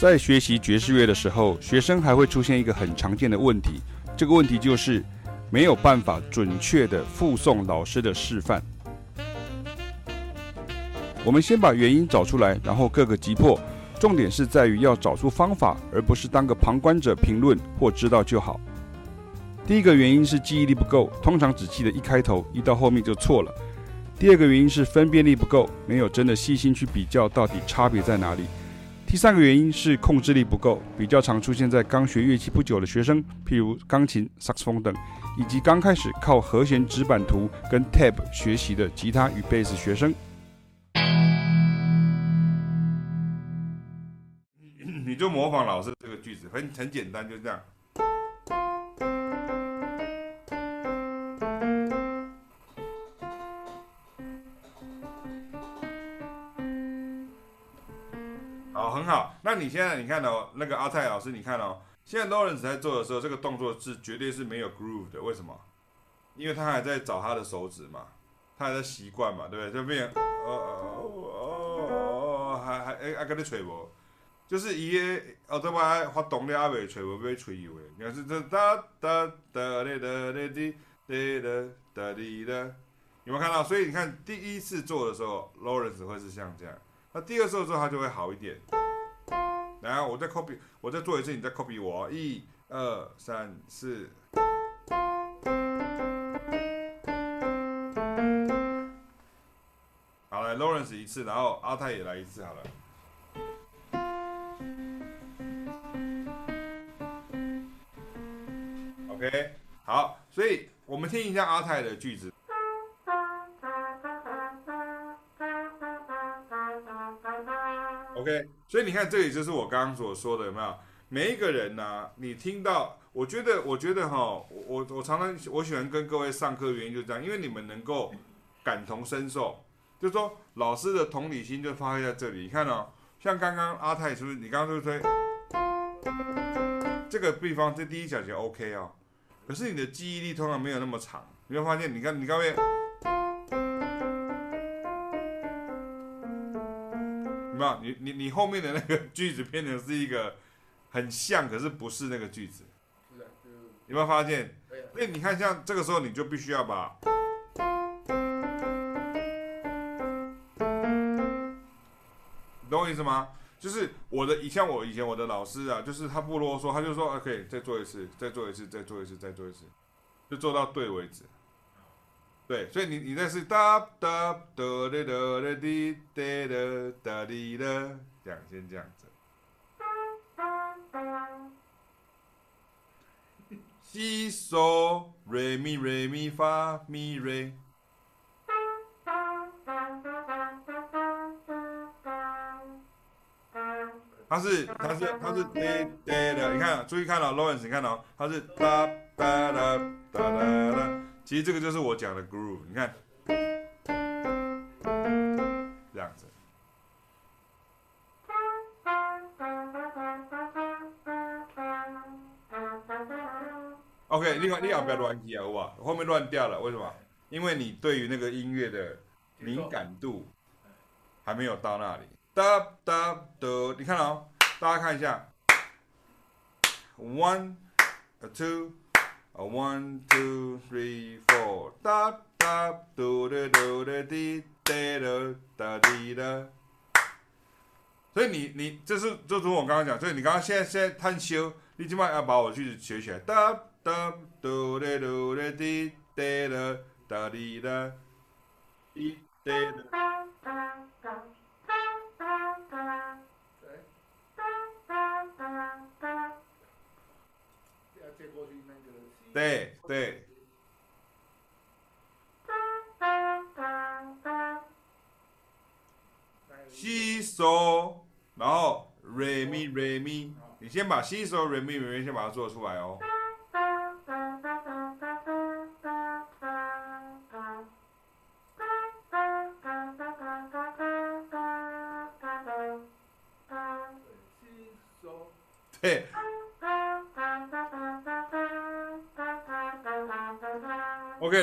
在学习爵士乐的时候，学生还会出现一个很常见的问题，这个问题就是没有办法准确的复诵老师的示范。我们先把原因找出来，然后各个击破。重点是在于要找出方法，而不是当个旁观者评论或知道就好。第一个原因是记忆力不够，通常只记得一开头，一到后面就错了。第二个原因是分辨力不够，没有真的细心去比较到底差别在哪里。第三个原因是控制力不够，比较常出现在刚学乐器不久的学生，譬如钢琴、萨克斯风等，以及刚开始靠和弦指板图跟 tab 学习的吉他与贝斯学生。你就模仿老师这个句子，很很简单，就这样。好，那你现在你看哦，那个阿泰老师，你看哦，现在 Lawrence 在做的时候，这个动作是绝对是没有 groove 的。为什么？因为他还在找他的手指嘛，他还在习惯嘛，对不对？就变，哦哦哦哦哦，还还哎，还跟你吹不？就是伊个奥特曼发动了，还未吹，不要吹油的。你看是这哒哒哒哩哒哩滴哒哒哒哩哒，有没有看到？所以你看第一次做的时候，Lawrence 会是像这样。那第二次做它就会好一点。来，我再 copy，我再做一次，你再 copy 我。一、二、三、四。好，来 Lawrence 一次，然后阿泰也来一次，好了。OK，好，所以我们听一下阿泰的句子。OK，所以你看，这里就是我刚刚所说的，有没有？每一个人呢、你听到，我觉得，我觉得哈，我我常常我喜欢跟各位上课的原因就是这样，因为你们能够感同身受，就是说老师的同理心就发挥在这里。你看哦，像刚刚阿泰是不是？你刚刚是不是这个地方，这第一小节 OK 哦。可是你的记忆力通常没有那么长，你会发现，你看你刚才，你你你后面的那个 句子变成是一个很像，可是不是那个句子，有没有发现？所以你看，像这个时候你就必须要把，懂我意思吗？就是我的，以前我以前我的老师啊，就是他不啰嗦，他就说 OK，再做一次，再做一次，再做一次，再做一次，就做到对为止。对，所以你你那是哒哒哒哒哒哒滴哒哒哒滴哒，这样先这样子。西嗦瑞咪瑞咪发咪瑞。它是它是它是哒哒的，你看，注意看到 Lawrence，你看到它是哒哒哒哒哒哒，其实这个就是我讲的 groove，你看，这样子。OK，另外你要不要乱记啊？好不好？后面乱掉了，为什么？因为你对于那个音乐的敏感度还没有到那里。哒哒哒，你看哦，大家看一下，one，two a One, two three four，哒哒嘟的嘟的滴哒的哒滴的。所以你你这是就如我刚刚讲，所以你刚刚现在现在探修，你起码要把我句子学起来，哒哒嘟的嘟的滴哒哒哒滴哒，滴哒哒哒。对对。西索，然后瑞咪瑞咪，你先把西索瑞咪瑞咪先把它做出来哦。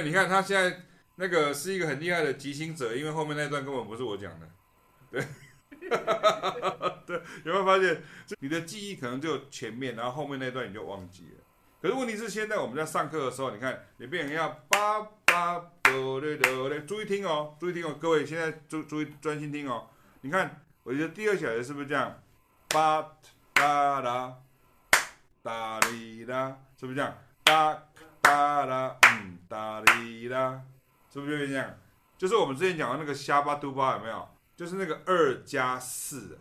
你看他现在那个是一个很厉害的即兴者，因为后面那段根本不是我讲的，对。对，有没有发现？你的记忆可能就前面，然后后面那段你就忘记了。可是问题是，现在我们在上课的时候，你看，你变成要叭叭哆来哆来，注意听哦，注意听哦，各位现在注注意专心听哦。你看，我觉得第二小节是不是这样？叭哒啦，哒哩啦，是不是这样？哒哒啦，嗯，哒哩啦，是不是就这样？就是我们之前讲的那个瞎巴嘟巴有没有？就是那个二加四，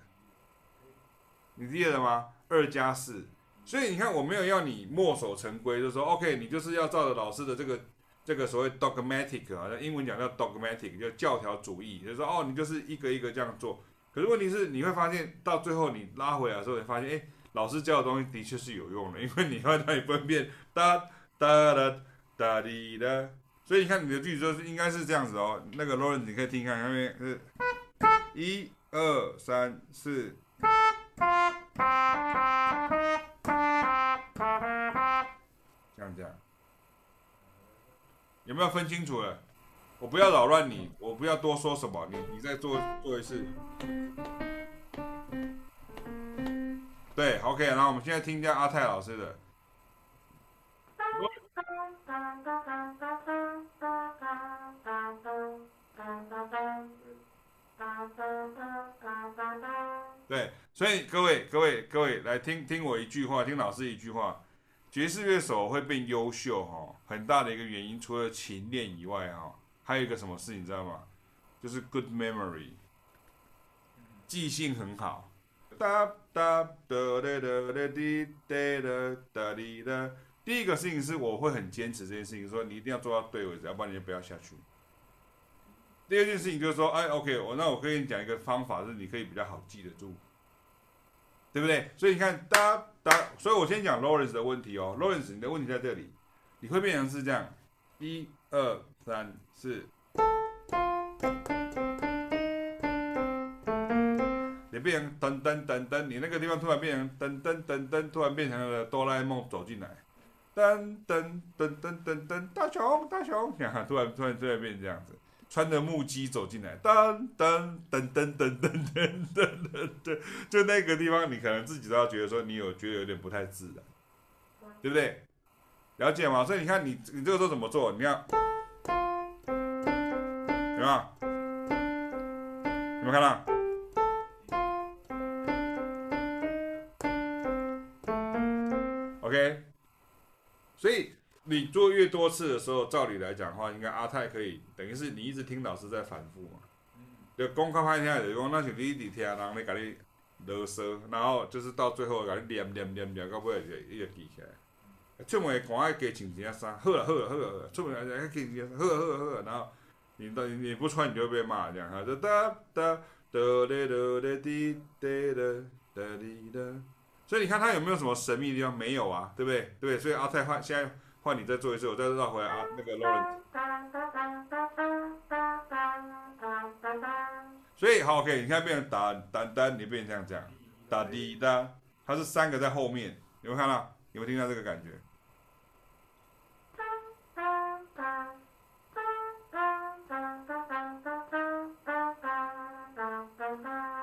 你记得吗？二加四。所以你看，我没有要你墨守成规，就说，OK，你就是要照着老师的这个这个所谓 dogmatic 啊，英文讲叫 dogmatic，就教条主义，就是说，哦，你就是一个一个这样做。可是问题是，你会发现到最后你拉回来的时候，你发现，哎，老师教的东西的确是有用的，因为你会让你分辨哒哒哒哒滴哒。所以你看你的句子就是应该是这样子哦。那个 Lawrence 你可以听看，下面是一二三四。这样这样，有没有分清楚了？我不要扰乱你，我不要多说什么，你你再做做一次。对，OK，然后我们现在听一下阿泰老师的。所以各位各位各位来听听我一句话，听老师一句话。爵士乐手会变优秀哈，很大的一个原因，除了勤练以外哈，还有一个什么事你知道吗？就是 good memory，记性很好。哒哒哒哒哒哒滴哒哒滴哒。第一个事情是我会很坚持这件事情，说你一定要做到对为止，要不然你就不要下去。第二件事情就是说，哎，OK，我那我跟你讲一个方法，是你可以比较好记得住。对不对？所以你看，哒哒，所以我先讲 Lawrence 的问题哦。Lawrence，你的问题在这里，你会变成是这样，一二三四，你变成噔噔噔噔，你那个地方突然变成噔噔噔噔，突然变成了哆啦 A 梦走进来，噔噔噔噔噔噔，大熊大熊，你看，突然突然突然变成这样子。穿着木屐走进来，噔噔噔噔噔噔噔噔噔，对，就那个地方，你可能自己都要觉得说，你有觉得有点不太自然，对不对？了解吗？所以你看你，你这个时候怎么做？你看，有没有？有没有看到？OK，所以。你做越多次的时候，照理来讲的话，应该阿泰可以，等于是你一直听老师在反复嘛。就讲较歹听就是讲，那是你一直听人咧甲你啰嗦，然后就是到最后甲你念念念念到尾就伊就记起来。出门赶快加穿一件衫，好了好了好了，出门还还加穿一件衫，好了好了好了，然后你到你不穿你就被骂这样哈，就哒哒哒嘞哒嘞滴哒哒哒哩哒。所以你看他有没有什么神秘的地方？没有啊，对不对？对不对？所以阿泰换现在。换你再做一次，我再绕回来啊，那个 Lawrence。所以好，OK，你看变成哒哒哒，你变成这样这样，哒滴哒，它是三个在后面，有没有看到？有没有听到这个感觉？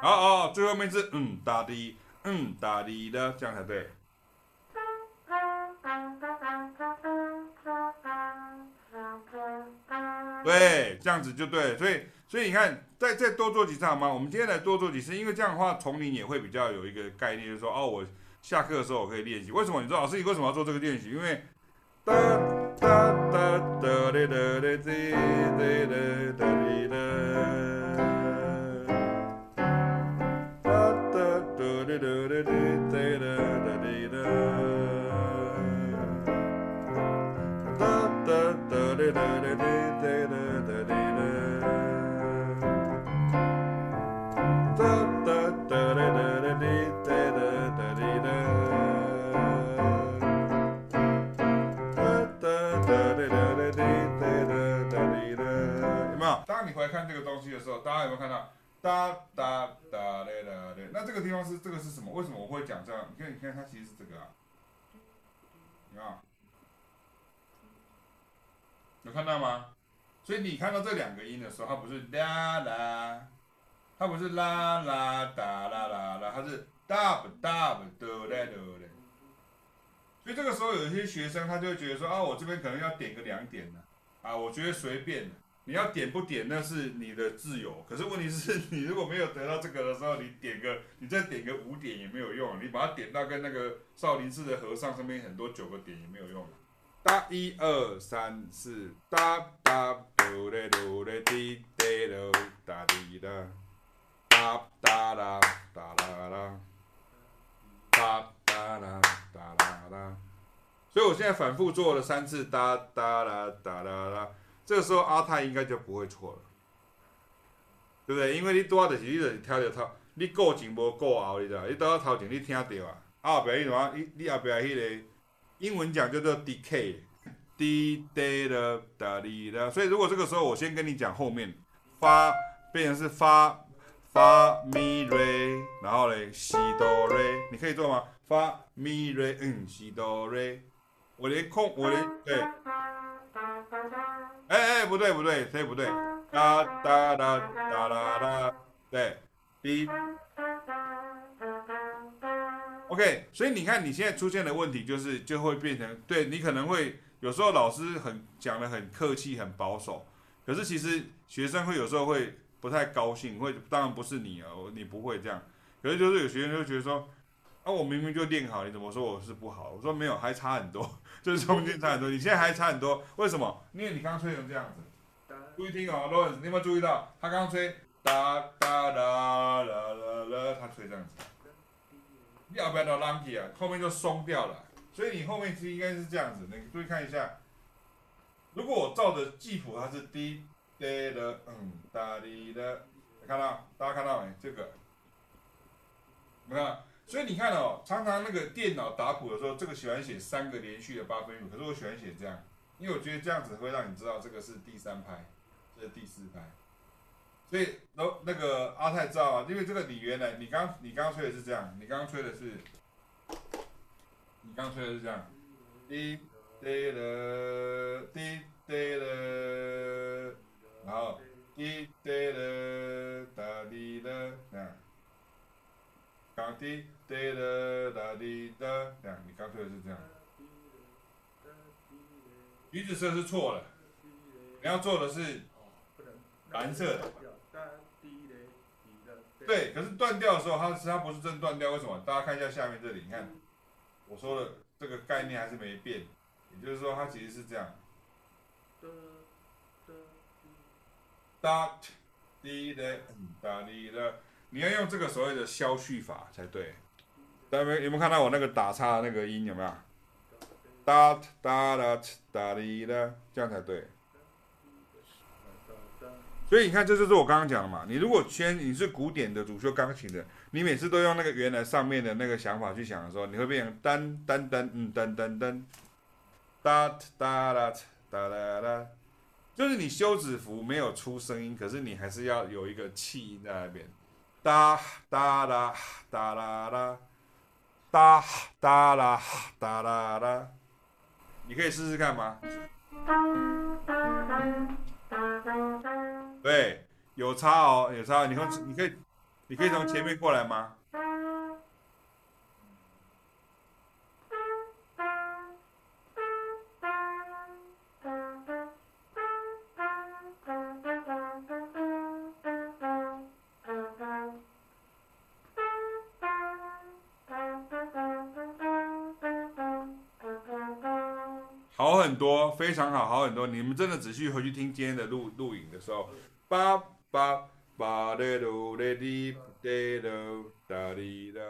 好哦，最后面是嗯哒滴，嗯哒滴的，这样才对。对，这样子就对，所以所以你看，再再多做几次好吗？我们今天来多做几次，因为这样的话，丛林也会比较有一个概念，就是说，哦，我下课的时候我可以练习。为什么？你说老师，你为什么要做这个练习？因为哒哒哒哒哒哒哒哒哒，哒时候，大家有没有看到哒哒哒嘞哒嘞？那这个地方是这个是什么？为什么我会讲这样？你看，你看，它其实是这个啊，你看，有看到吗？所以你看到这两个音的时候，它不是啦啦，它不是啦啦哒啦啦啦，它是哒不哒不哆来哆来。所以这个时候有一些学生他就会觉得说啊，我这边可能要点个两点的，啊，我觉得随便，你要点不点那是你的自由。可是问题是 你如果没有得到这个的时候，你点个你再点个五点也没有用，你把它点到跟那个少林寺的和尚上面很多九个点也没有用。哒一二三四，哒哒哆来哆来滴哒哆哒滴哒，哒哒啦哒啦啦，哒哒啦哒啦啦。所以我现在反复做了三次哒哒啦哒啦啦，这个时候阿泰应该就不会错了，对不对？因为你多的是你就是听着头，你过前无过后，你知道？你倒头前你听到啊，啊后边你怎你你后边迄个。英文讲叫做 decay，d d 的哒哩的，所以如果这个时候我先跟你讲后面，发变成是发发咪瑞，然后嘞西哆瑞，你可以做吗？发咪瑞嗯西哆瑞，我连空我连对，哎哎不对不对，这不对，哒哒哒哒哒哒，对，d。OK，所以你看你现在出现的问题就是就会变成，对你可能会有时候老师很讲的很客气很保守，可是其实学生会有时候会不太高兴，会当然不是你哦，你不会这样，可是就是有学生就觉得说，啊我明明就练好，你怎么说我是不好？我说没有，还差很多，就是中间差很多，你现在还差很多，为什么？因为你刚刚吹成这样子，注意听哦，Lawrence，你有没有注意到他刚刚吹哒哒啦啦啦啦，他吹这样子。你要不要到 lucky 啊？后面就松掉了，所以你后面其实应该是这样子。你注意看一下，如果我照着记谱，它是滴哒的，嗯，哒滴的，看到？大家看到没？这个，你看，所以你看哦，常常那个电脑打谱的时候，这个喜欢写三个连续的八分音符，可是我喜欢写这样，因为我觉得这样子会让你知道这个是第三拍，这是第四拍。所以，那那个阿泰知道啊，因为这个你原来你刚你刚吹的是这样，你刚刚吹的是，你刚刚吹的是这样，滴滴了滴滴了，然后滴滴了刚滴滴了哒滴的，这样，你刚吹的是这样，橘子色是错了，你要做的是蓝色的。对，可是断掉的时候，它它不是真断掉，为什么？大家看一下下面这里，你看，我说的这个概念还是没变，也就是说它其实是这样，哒滴的，哒滴的，你要用这个所谓的消序法才对。大家有没有看到我那个打叉的那个音有没有？哒哒哒哒滴的，这样才对。所以你看，这就是我刚刚讲的嘛。你如果先你是古典的主修钢琴的，你每次都用那个原来上面的那个想法去想的时候，你会变成噔噔噔嗯噔噔噔，哒哒啦哒啦啦，就是你休止符没有出声音，可是你还是要有一个气音在那边，哒哒啦哒啦啦，哒哒啦哒啦啦，你可以试试看吗？对，有差哦，有差。你从你可以，你可以从前面过来吗？多，非常好，好很多。你们真的仔细回去听今天的录录影的时候。巴巴巴的噜的滴的噜哒滴哒。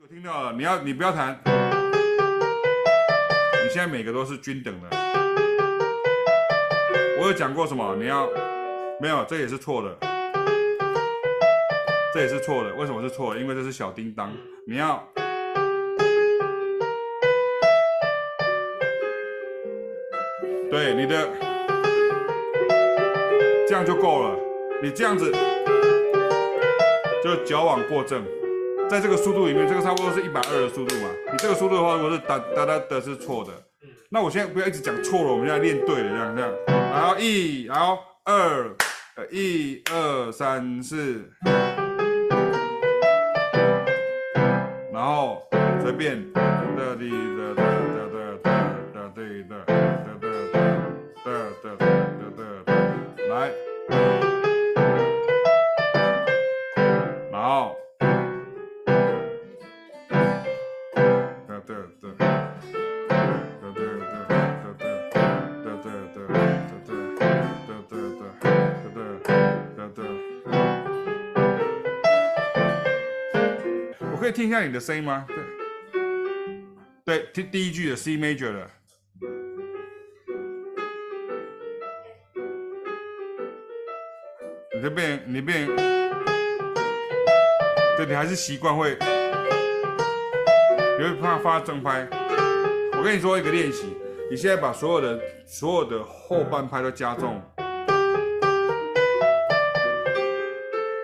我听到了，你要你不要弹，你现在每个都是均等的。我有讲过什么？你要没有？这也是错的，这也是错的。为什么是错的？因为这是小叮当。你要。对你的，这样就够了。你这样子就矫枉过正，在这个速度里面，这个差不多是一百二的速度嘛。你这个速度的话，如果是哒哒哒的是错的，那我现在不要一直讲错了，我们现在练对了，这样这样。然后一，然后二，一二三四，然后随便，哒滴哒哒哒哒哒听一下你的声音吗？对，对，听第一句的 C major 的，你这边你这边，对，你还是习惯会，你会怕发正拍。我跟你说一个练习，你现在把所有的所有的后半拍都加重。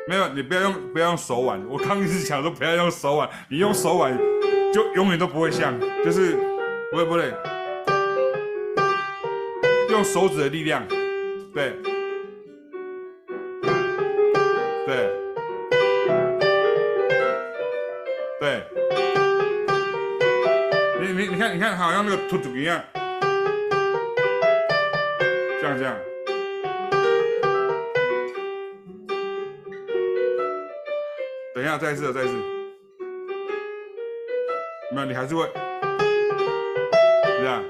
没有，你不要用不要用手腕。我刚一直讲说不要用手腕，你用手腕就永远都不会像，就是不会不会，用手指的力量，对，对，对，你你你看你看，好像那个兔兔一样，这样这样。等一下，再一次，再一次。没有，你还是会这样。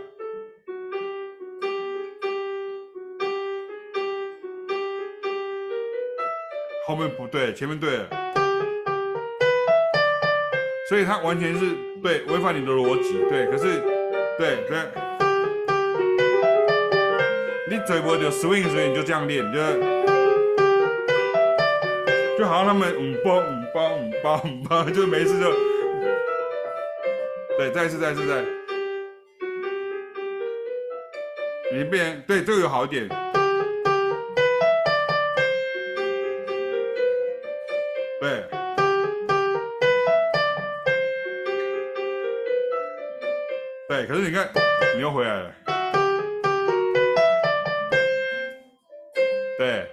后面不对，前面对。所以它完全是对，违反你的逻辑。对，可是，对对。你嘴巴就 swing swing，你就这样练，就。就好像他们嗯嘣嗯嘣嗯嘣嗯嘣，就没事就，对，再次再次再，你变对这个有好一点，对，对，可是你看你又回来了，对。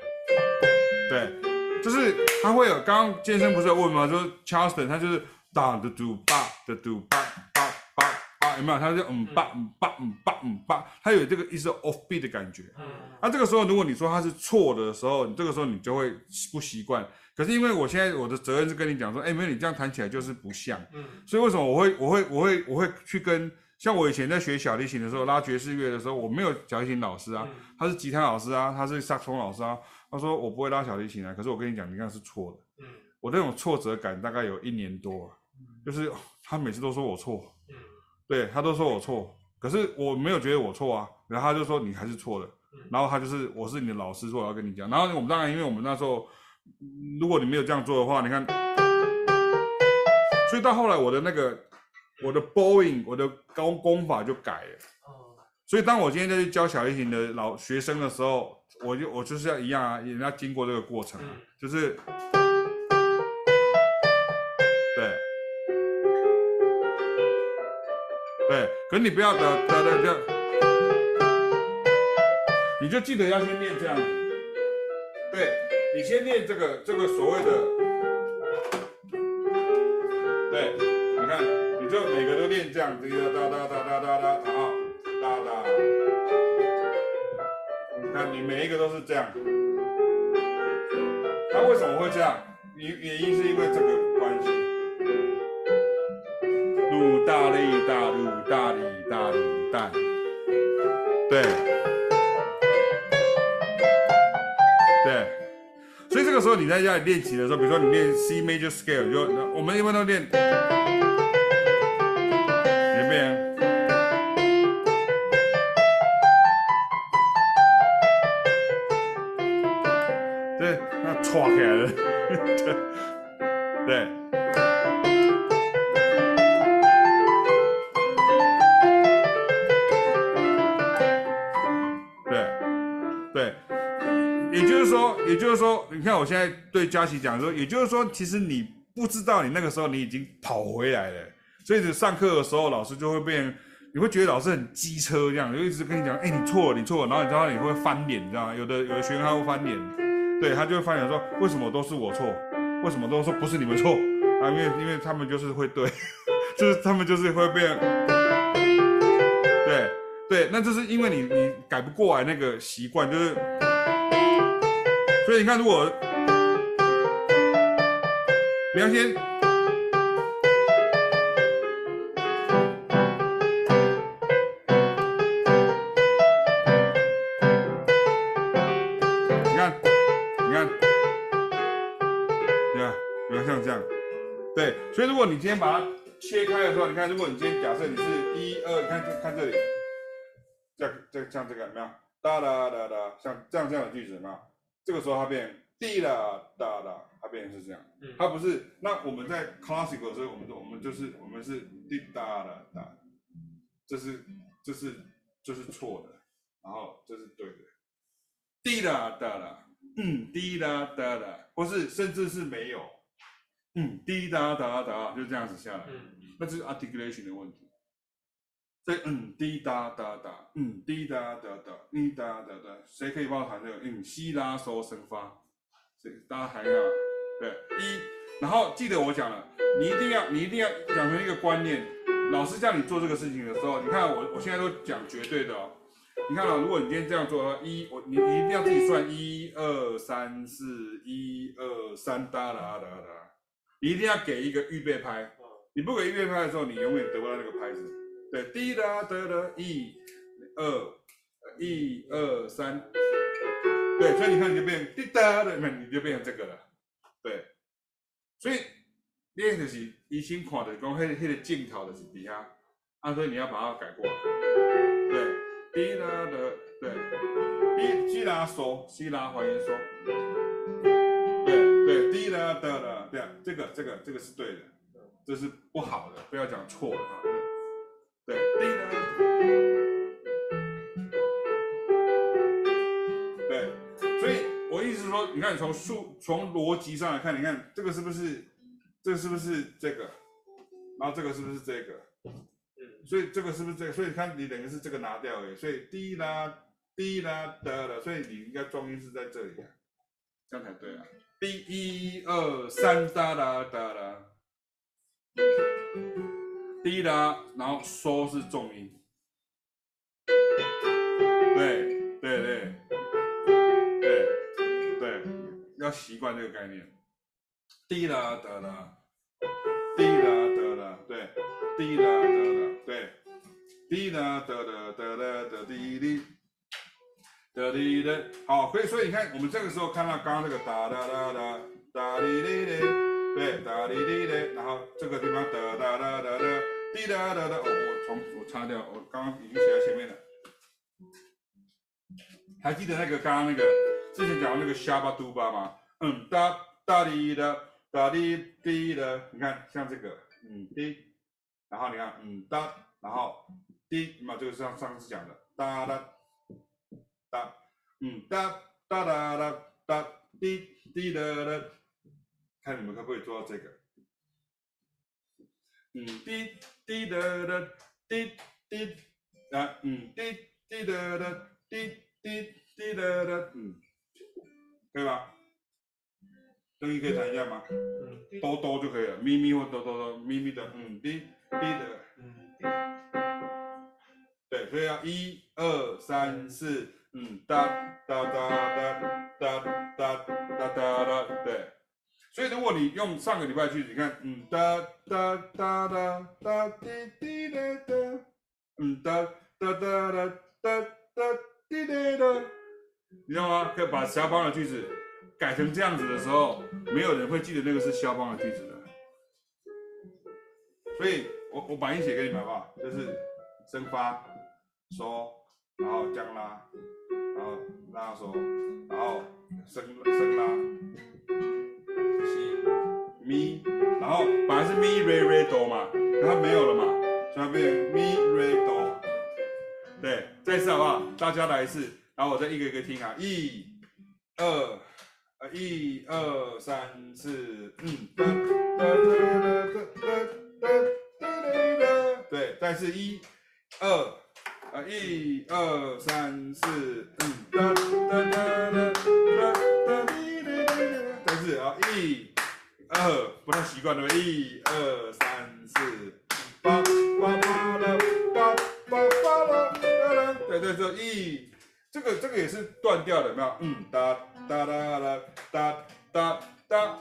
就是他会有，刚刚健身不是有问吗？就是 Charleston，他就是哒的嘟吧的嘟吧吧吧吧，有没有？他就嗯吧嗯吧嗯吧嗯吧，他有这个意思 off beat 的感觉。嗯。那这个时候，如果你说他是错的时候，你这个时候你就会不习惯。可是因为我现在我的责任是跟你讲说，哎，没有你这样弹起来就是不像。嗯。所以为什么我会我会我会我会去跟像我以前在学小提琴的时候，拉爵士乐的时候，我没有小提琴老师啊，他是吉他老师啊，他是萨克斯风老师啊。他说：“我不会拉小提琴啊，可是我跟你讲，你看是错的。嗯，我那种挫折感大概有一年多，啊，就是他每次都说我错，嗯，对他都说我错，可是我没有觉得我错啊。然后他就说你还是错的，嗯，然后他就是我是你的老师，说我要跟你讲。然后我们当然，因为我们那时候，如果你没有这样做的话，你看，所以到后来我的那个我的 bowing 我的高功法就改了。哦，所以当我今天在去教小提琴的老学生的时候。”我就我就是要一样啊，也要经过这个过程，啊、就是，对，对，可是你不要得得得得，你就记得要先练这样子，对，你先练这个这个所谓的，对，你看，你就每个都练这样子，哒哒哒哒哒哒，哒你每一个都是这样，他为什么会这样？原原因是因为这个关系。噜大哩大噜大哩大噜大，对，对，所以这个时候你在家里练习的时候，比如说你练 C major scale，就我们一般都练。哇，起来了，对。对。对。对，也就是说，也就是说，你看我现在对佳琪讲说，也就是说，其实你不知道，你那个时候你已经跑回来了，所以你上课的时候，老师就会变，你会觉得老师很机车这样，就一直跟你讲，哎，你错了，你错了，然后你知道你会翻脸，你知道吗？有的有的学员他会翻脸，对，他就会发现说，为什么都是我错？为什么都说不是你们错啊？因为因为他们就是会对，就是他们就是会变，对对，那就是因为你你改不过来那个习惯，就是，所以你看，如果你要先。你今天把它切开的时候，你看，如果你今天假设你是一二，你看这看这里，这这像这个有没有？哒哒哒哒，像这样这样的句子有没有？这个时候它变滴啦哒哒，它变成是这样。它不是。那我们在 classical 的时候，我们我们就是我们是滴哒哒哒，这是这是这是错的，然后这是对的。滴啦哒啦，嗯，滴啦哒啦，或是甚至是没有。嗯，滴答答答，就这样子下来，嗯，那这是 articulation 的问题。所以，嗯，滴答答答，嗯，滴答答答，滴答答答，谁可以帮我弹这个？嗯，西拉嗦升发，这大家喊一下。对一，然后记得我讲了，你一定要，你一定要养成一个观念，老师叫你做这个事情的时候，你看我我现在都讲绝对的哦，你看啊，如果你今天这样做的话，一，我你你一定要自己算一二三四，一二三哒啦哒哒。你一定要给一个预备拍，你不给预备拍的时候，你永远得不到那个拍子。对，滴答得得，一、二、一、二、三，对，所以你看你就变滴答的，那你就变成这个了。对，所以练就是医生看的，讲那那个镜头的是底下，啊，所以你要把它改过来。对，滴答的，对，滴西拉嗦，西拉还原嗦。对，滴答答答，对啊，这个这个这个是对的，这是不好的，不要讲错了啊。对，滴答，对，所以我意思是说，你看从数从逻辑上来看，你看这个是不是这个是不是这个，然后这个是不是这个？嗯，所以这个是不是这个？所以你看你等于是这个拿掉哎，所以滴答滴答答的，所以你应该重音是在这里啊，这样才对啊。第一二三哒哒哒哒，滴答，然后嗦是重音，对对对。对对，要习惯这个概念。滴答哒哒，滴答哒哒，对，滴答哒哒，对，滴答哒哒哒哒哒滴滴。哒滴哒，好，所以所以你看，我们这个时候看到刚刚那个哒哒哒哒哒滴滴滴，对，哒滴滴滴，然后这个地方哒哒哒哒哒滴哒哒哒，哦，我重我擦掉，我刚刚已经写在前面了。还记得那个刚刚那个之前讲的那个沙巴嘟巴吗？嗯，哒哒滴哒哒滴滴哒，你看像这个，嗯滴，然后你看嗯哒，然后滴，嘛这个是上上次讲的哒哒。嗯，哒哒哒哒哒滴滴哒哒，看你们可不可以做到这个？嗯，滴滴哒哒滴滴啊，嗯，滴滴哒哒滴滴滴哒哒，嗯，可以吧？声音可以弹一下吗？嗯，哆哆就可以了，咪咪或哆哆哆，咪咪的，嗯，滴滴的，嗯，对，所以要一二三四。嗯，哒哒哒哒哒哒哒哒哒，对。所以如果你用上个礼拜句子，你看，嗯，哒哒哒哒哒滴滴哒哒，嗯，哒哒哒哒哒哒滴滴哒，你知道吗？可以把肖邦的句子改成这样子的时候，没有人会记得那个是肖邦的句子的。所以我我把音写给你们好不好？就是升发，嗦，然后降拉。然后拉手，然后升升拉，西咪，然后本来是咪瑞瑞哆嘛，然后没有了嘛，所以它变成咪瑞哆。对，再一次好不好？大家来一次，然后我再一个一个听啊，一、二，呃，一、二、三、四，嗯，对，再次一。二，啊，一二三四，嗯，哒哒哒哒哒哒滴滴滴滴，但是啊，一二不太习惯的，一二三四，八八八的，八八八的，对对对，一，这个这个也是断掉的，有没有？嗯，哒哒哒啦哒哒哒，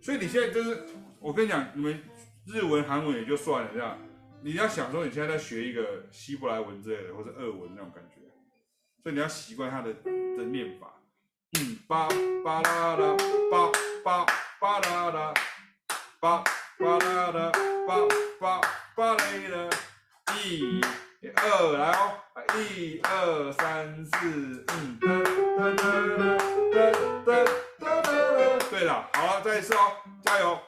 所以你现在就是，我跟你讲，你们日文、韩文也就算了，这样。你要想说你现在在学一个希伯来文之类的，或者俄文那种感觉，所以你要习惯它的的念法。嗯，巴巴啦啦，巴巴巴啦啦，巴巴啦啦，巴巴巴嘞啦。一、二，来哦，一二三四，嗯，哒哒哒哒哒哒哒。对了，好了，再一次哦，加油。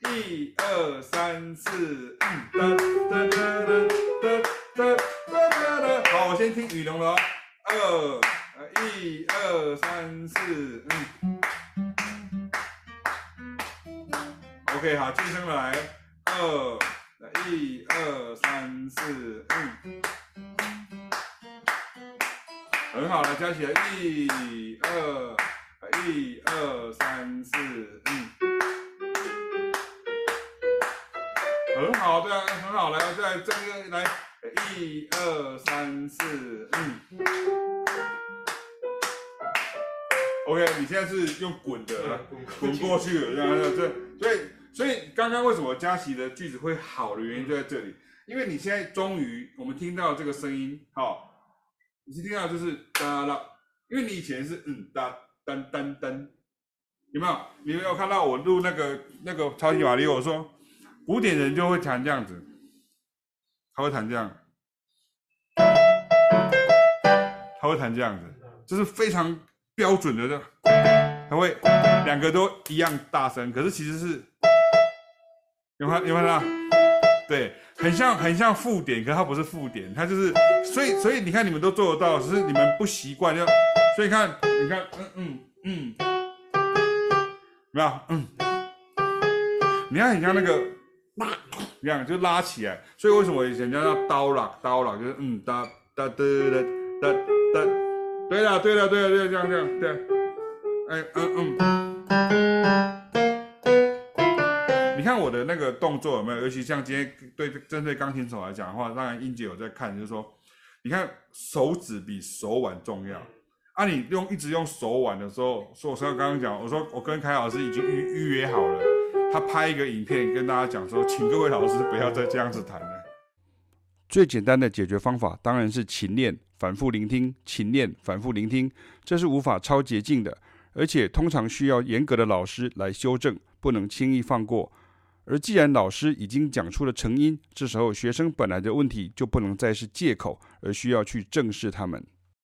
一二三四嗯。哒哒哒哒哒哒哒哒好我先听雨龙了啊二一二三四嗯。Ok 好进身来二一二三四嗯很好了加起来。一二一二三四嗯。很好，对啊，很好，来，再这个来，一二三四，嗯，OK，你现在是用滚的，滚过去了，这样，这，所以，所以刚刚为什么佳琪的句子会好的原因就在这里，因为你现在终于我们听到这个声音，好，你是听到就是哒啦，因为你以前是嗯哒噔噔噔，有没有？你有没有看到我录那个那个超级玛丽？我说。古典人就会弹这样子，他会弹这样，他会弹这样子，这是非常标准的，这他会两个都一样大声，可是其实是，有没有？有没有看到？对，很像很像附点，可是它不是附点，它就是，所以所以你看你们都做得到，只是你们不习惯，就所以看，你看，嗯嗯嗯，没有？嗯，你看很像那个。这样就拉起来，所以为什么以前叫刀啦刀啦，就是嗯哒哒哒哒哒哒，对了对了对了对了，这样这样对，哎嗯嗯，你看我的那个动作有没有？尤其像今天对针对钢琴手来讲的话，当然英姐有在看，就是说，你看手指比手腕重要啊！你用一直用手腕的时候，说我刚刚讲，我说我跟凯老师已经预预约好了。他拍一个影片跟大家讲说，请各位老师不要再这样子弹了。最简单的解决方法当然是勤练、反复聆听、勤练、反复聆听，这是无法超捷径的，而且通常需要严格的老师来修正，不能轻易放过。而既然老师已经讲出了成因，这时候学生本来的问题就不能再是借口，而需要去正视他们。